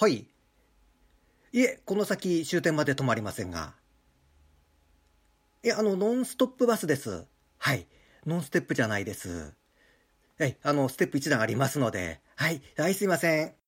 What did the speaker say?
はい。いえ、この先終点まで止まりませんが。いえ、あの、ノンストップバスです。はい。ノンステップじゃないです。はい。あの、ステップ1段ありますので。はい。はい、すいません。